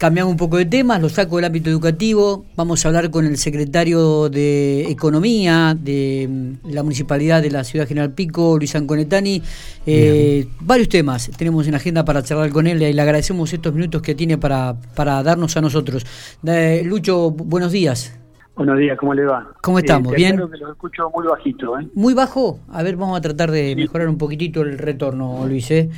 cambiamos un poco de temas, lo saco del ámbito educativo, vamos a hablar con el secretario de Economía de mm, la Municipalidad de la Ciudad General Pico, Luis Anconetani. Eh, varios temas tenemos en agenda para charlar con él y le agradecemos estos minutos que tiene para, para darnos a nosotros. Eh, Lucho, buenos días. Buenos días, ¿cómo le va? ¿Cómo estamos? ¿Bien? Creo que lo escucho muy bajito, ¿eh? ¿Muy bajo? A ver, vamos a tratar de mejorar un poquitito el retorno, Luis. ¿eh?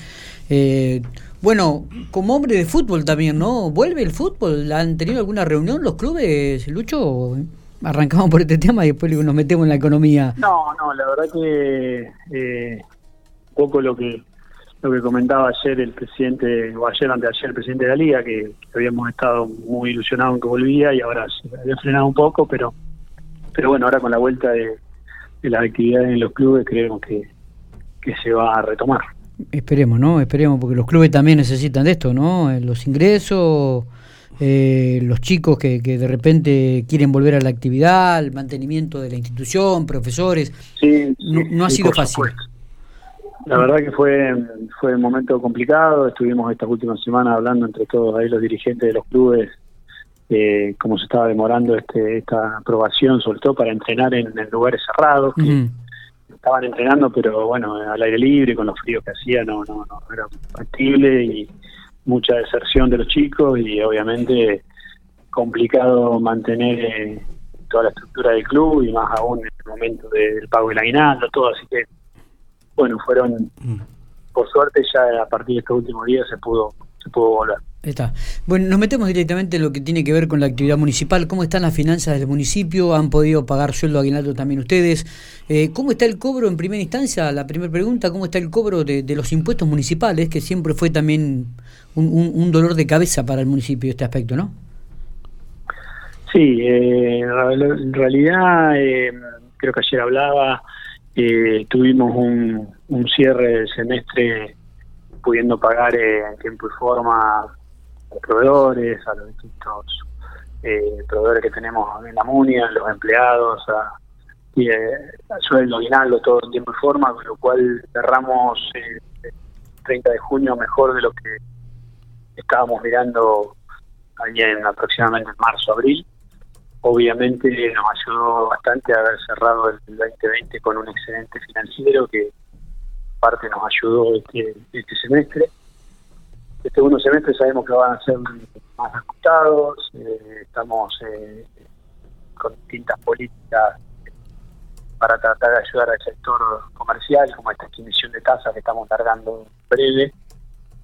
Eh, bueno, como hombre de fútbol también, ¿no? ¿Vuelve el fútbol? ¿Han tenido alguna reunión los clubes, Lucho? Arrancamos por este tema y después nos metemos en la economía. No, no, la verdad que eh, un poco lo que lo que comentaba ayer el presidente, o ayer ayer el presidente de la liga, que, habíamos estado muy ilusionados en que volvía y ahora se había frenado un poco, pero pero bueno, ahora con la vuelta de, de las actividades en los clubes creemos que, que se va a retomar. Esperemos, ¿no? Esperemos, porque los clubes también necesitan de esto, ¿no? Eh, los ingresos, eh, los chicos que, que de repente quieren volver a la actividad, el mantenimiento de la institución, profesores. Sí, no, ha sido fácil. La verdad que fue fue un momento complicado. Estuvimos estas últimas semanas hablando entre todos ahí los dirigentes de los clubes eh, cómo se estaba demorando este esta aprobación, sobre todo para entrenar en, lugares cerrados. Que, estaban entrenando, pero bueno, al aire libre, con los fríos que hacía, no, no, no era factible y mucha deserción de los chicos y obviamente complicado mantener eh, toda la estructura del club y más aún en el momento del pago del aguinaldo, todo, así que bueno, fueron, mm. por suerte ya a partir de estos últimos días se pudo, se pudo volver. Está. Bueno, nos metemos directamente en lo que tiene que ver con la actividad municipal. ¿Cómo están las finanzas del municipio? ¿Han podido pagar sueldo aguinaldo también ustedes? Eh, ¿Cómo está el cobro en primera instancia? La primera pregunta, ¿cómo está el cobro de, los impuestos municipales? Que siempre fue también un, dolor de cabeza para el municipio este aspecto, ¿no? Sí, eh, en realidad eh, creo que ayer hablaba, tuvimos un, un cierre del semestre pudiendo pagar en tiempo y forma los proveedores, a los distintos eh, proveedores que tenemos en la MUNIA, los empleados, a, y eh, sueldo, aguinaldo, todo en tiempo y forma, con lo cual cerramos eh, el 30 de junio mejor de lo que estábamos mirando ahí en aproximadamente en marzo, abril. Obviamente nos ayudó bastante haber cerrado el 2020 con un excedente financiero que parte nos ayudó este, este semestre este segundo semestre sabemos que van a ser más ajustados, eh, estamos eh, con distintas políticas para tratar de ayudar al sector comercial, como esta extinción de tasas que estamos largando breve,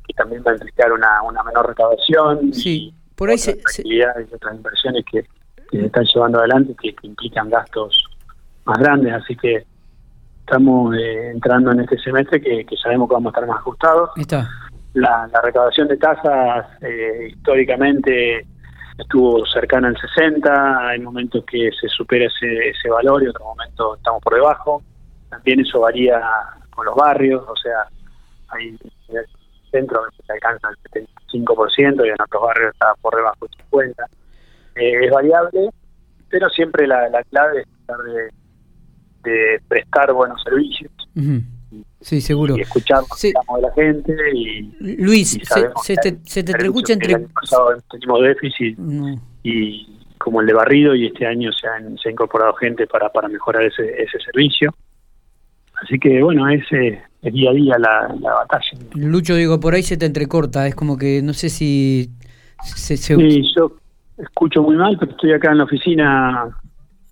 que también va a implicar una, una menor recaudación sí, por ahí otras y otras inversiones que, se están llevando adelante que, implican gastos más grandes, así que estamos eh, entrando en este semestre que, que sabemos que vamos a estar más ajustados. Está la, recaudación de tasas eh, históricamente estuvo cercana al 60, hay momentos que se supera ese, ese valor y otros momentos estamos por debajo. También eso varía con los barrios, o sea, hay centros que se alcanza el 75% y en otros barrios está por debajo del 50%. Eh, es variable, pero siempre la, clave es tratar de, prestar buenos servicios. Sí, seguro. Y escuchar sí. de la gente. Y, Luis, se, te, se te escucha entre. El año pasado tenemos déficit y como el de barrido, y este año se, han, se ha incorporado gente para, para mejorar ese, ese servicio. Así que bueno, ese es día a día la, la batalla. Lucho, digo, por ahí se te entrecorta, es como que no sé si. Se, Sí, yo escucho muy mal, pero estoy acá en la oficina.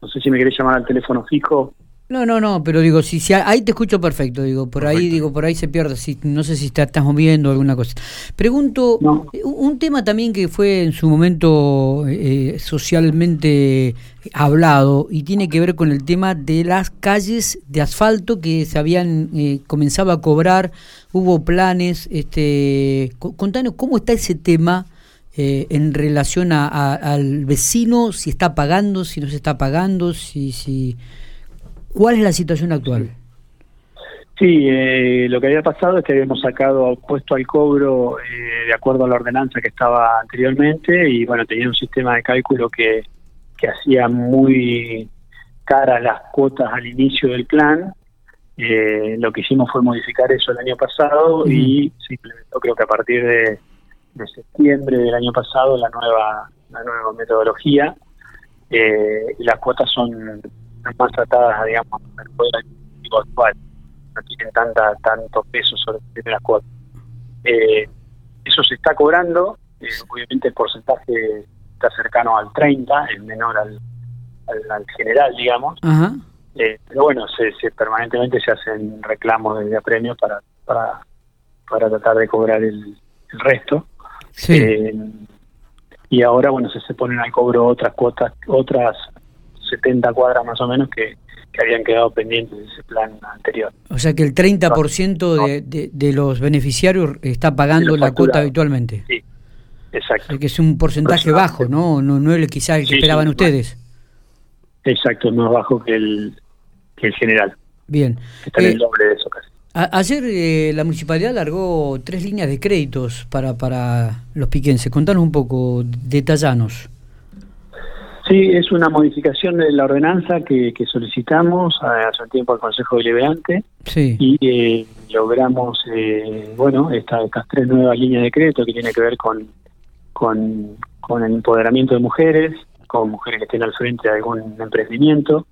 No sé si me querés llamar al teléfono fijo. No, no, no, pero digo, si, si ahí te escucho perfecto, digo, por ahí digo, por ahí se pierde, si, no sé si te estás moviendo alguna cosa. Pregunto, un tema también que fue en su momento eh, socialmente hablado y tiene que ver con el tema de las calles de asfalto que se habían eh, comenzado a cobrar, hubo planes, este, contanos cómo está ese tema. Eh, en relación a, al vecino, si está pagando, si no se está pagando, si, si, ¿Cuál es la situación actual? Sí, eh, lo que había pasado es que habíamos sacado puesto al cobro eh, de acuerdo a la ordenanza que estaba anteriormente y bueno, tenía un sistema de cálculo que, que hacía muy caras las cuotas al inicio del plan. Eh, lo que hicimos fue modificar eso el año pasado y se implementó creo que a partir de, de septiembre del año pasado la nueva la nueva metodología eh, y las cuotas son más tratadas, digamos, el poder actual, no tienen tanta tanto peso sobre las primeras cuotas. Eh, eso se está cobrando, eh, obviamente el porcentaje está cercano al 30, es menor al, al, general, digamos. Eh, pero bueno, se, permanentemente se hacen reclamos de apremio para, para, para tratar de cobrar el, resto. Eh, y ahora, bueno, se, se ponen al cobro otras cuotas, otras 70 cuadras más o menos que, que habían quedado pendientes de ese plan anterior. O sea que el 30% de, de, de los beneficiarios está pagando la cuota habitualmente. Sí, exacto. que es un porcentaje bajo, ¿no? No, no es quizá el que esperaban ustedes. Exacto, más bajo que el, que el general. Bien. Está en el eh, doble de eso casi. ayer eh, la municipalidad largó tres líneas de créditos para, para los piquenses. Contanos un poco, detallanos. Sí, es una modificación de la ordenanza que, solicitamos hace un tiempo al Consejo Deliberante sí. y eh, logramos, eh, bueno, esta, estas tres nuevas líneas de crédito que tiene que ver con, con, el empoderamiento de mujeres, con mujeres que estén al frente de algún emprendimiento,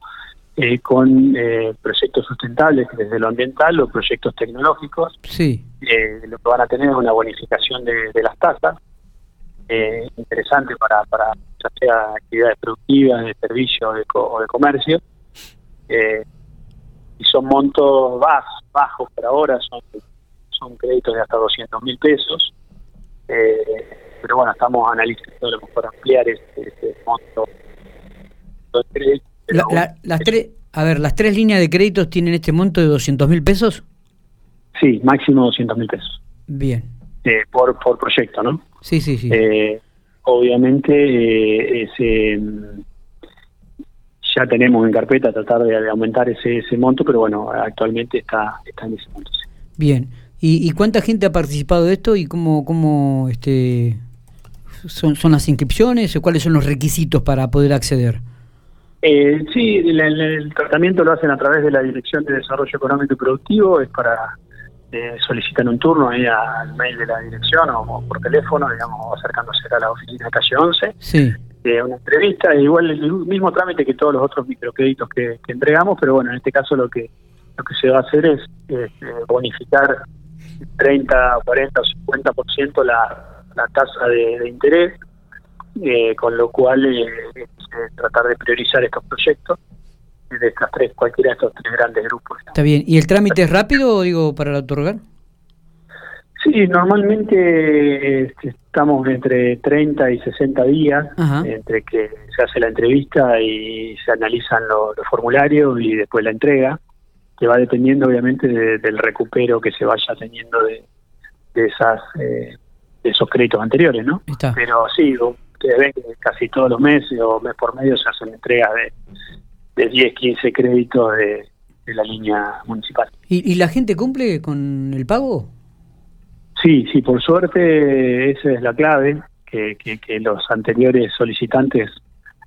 eh, con proyectos sustentables desde lo ambiental o proyectos tecnológicos. Sí. lo que van a tener es una bonificación de, de las tasas eh, interesante para, para ya sea actividades productivas, de servicio o de, comercio. Eh, y son montos bajos, bajos por ahora, son, son créditos de hasta 200 mil pesos. Eh, pero bueno, estamos analizando lo mejor ampliar ese, monto las tres, a ver, ¿las tres líneas de créditos tienen este monto de 200 mil pesos? Sí, máximo 200 mil pesos. Bien. Eh, por, por proyecto, ¿no? Sí, sí, sí. Eh, obviamente, eh, ese, ya tenemos en carpeta tratar de, aumentar ese, ese monto, pero bueno, actualmente está, está en ese monto. Bien. ¿Y, cuánta gente ha participado de esto y cómo, cómo este, son, son las inscripciones o cuáles son los requisitos para poder acceder? Eh, sí, el, tratamiento lo hacen a través de la Dirección de Desarrollo Económico y Productivo, es para eh, solicitan un turno ahí al mail de la dirección o, por teléfono, digamos, acercándose a la oficina de calle 11. Sí. Eh, una entrevista, igual el mismo trámite que todos los otros microcréditos que, entregamos, pero bueno, en este caso lo que lo que se va a hacer es eh, bonificar 30, 40 o 50% la, la tasa de, interés, eh, con lo cual tratar de priorizar estos proyectos de estas tres, cualquiera de estos tres grandes grupos. Está bien. ¿Y el trámite es rápido, digo, para otorgar? Sí, normalmente este, estamos entre 30 y 60 días entre que se hace la entrevista y se analizan los formularios y después la entrega, que va dependiendo obviamente del recupero que se vaya teniendo de, de esas eh, de esos créditos anteriores, ¿no? Pero sí, ustedes ven que casi todos los meses o mes por medio se hacen entregas de de 10, 15 créditos de, la línea municipal. ¿Y, la gente cumple con el pago? Sí, sí, por suerte esa es la clave, que, que, los anteriores solicitantes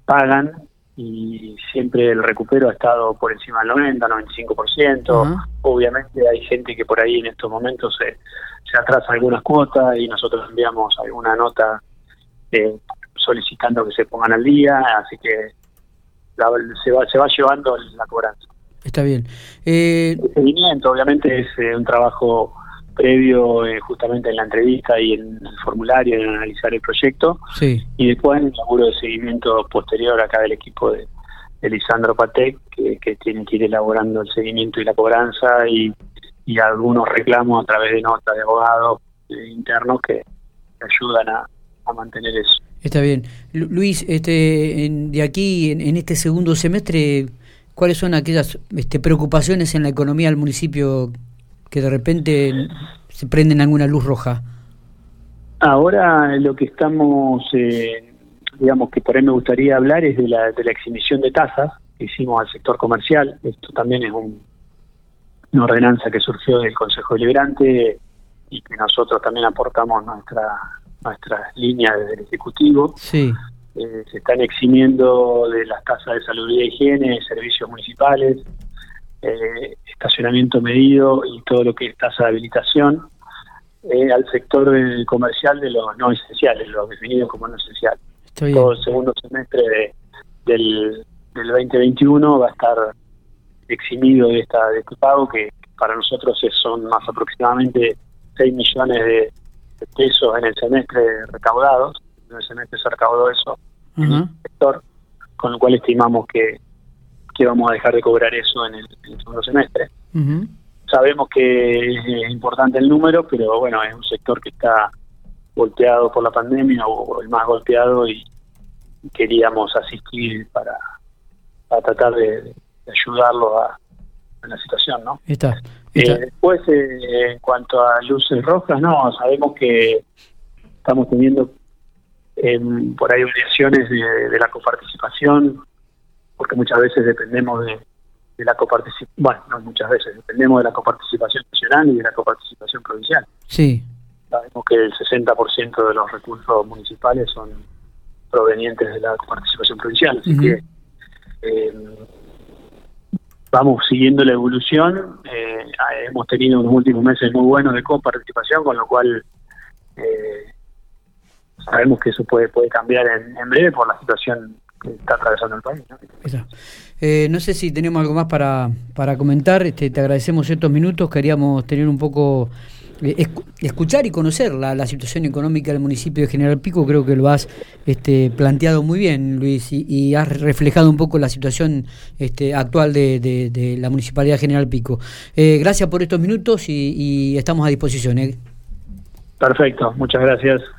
pagan y siempre el recupero ha estado por encima del 90, 95%. Obviamente hay gente que por ahí en estos momentos se, se atrasa algunas cuotas y nosotros enviamos alguna nota eh, solicitando que se pongan al día, así que se, va, se va llevando la cobranza. Está bien. Eh... El seguimiento, obviamente, es eh, un trabajo previo eh, justamente en la entrevista y en el formulario, en analizar el proyecto. Sí. Y después en el laburo de seguimiento posterior acá del equipo de, Lisandro Patek, que, tiene que ir elaborando el seguimiento y la cobranza y, algunos reclamos a través de notas de abogados eh, internos que ayudan a mantener eso. Está bien. Luis, este, de aquí, en, este segundo semestre, ¿cuáles son aquellas este, preocupaciones en la economía del municipio que de repente se prenden alguna luz roja? Ahora lo que estamos, eh, digamos que por ahí me gustaría hablar es de la, de la exhibición de tasas que hicimos al sector comercial. Esto también es un, una ordenanza que surgió del Consejo Deliberante y que nosotros también aportamos nuestra nuestras líneas del Ejecutivo. Sí. Eh, se están eximiendo de las tasas de salud y higiene, servicios municipales, eh, estacionamiento medido y todo lo que es tasa de habilitación. eh, al sector comercial de los no esenciales, los definidos como no esenciales. Todo el segundo semestre del, del 2021 va a estar eximido de, esta, de este pago, que para nosotros son más aproximadamente 6 millones de, pesos en el semestre recaudados. En el semestre se recaudó eso en el sector, con lo cual estimamos que, que vamos a dejar de cobrar eso en el, segundo semestre. Sabemos que es importante el número, pero bueno, es un sector que está golpeado por la pandemia o el más golpeado y queríamos asistir para, para tratar de, ayudarlo a, la situación, ¿no? Está, eh, después, eh, en cuanto a luces rojas, no, sabemos que estamos teniendo em, por ahí variaciones de, la coparticipación, porque muchas veces dependemos de, de la coparticipación, bueno, no muchas veces, dependemos de la coparticipación nacional y de la coparticipación provincial. Sí. Sabemos que el 60% de los recursos municipales son provenientes de la coparticipación provincial, así que eh, vamos siguiendo la evolución. Eh, hemos tenido unos últimos meses muy buenos de coparticipación, con lo cual eh, sabemos que eso puede puede cambiar en, breve por la situación que está atravesando el país. ¿no? no sé si tenemos algo más para, para comentar. Este, te agradecemos estos minutos. Queríamos tener un poco eh, escuchar y conocer la, situación económica del municipio de General Pico, creo que lo has este, planteado muy bien, Luis, y, has reflejado un poco la situación este, actual de, de, la Municipalidad de General Pico. Eh, gracias por estos minutos y, y estamos a disposición. ¿eh? Perfecto, muchas gracias.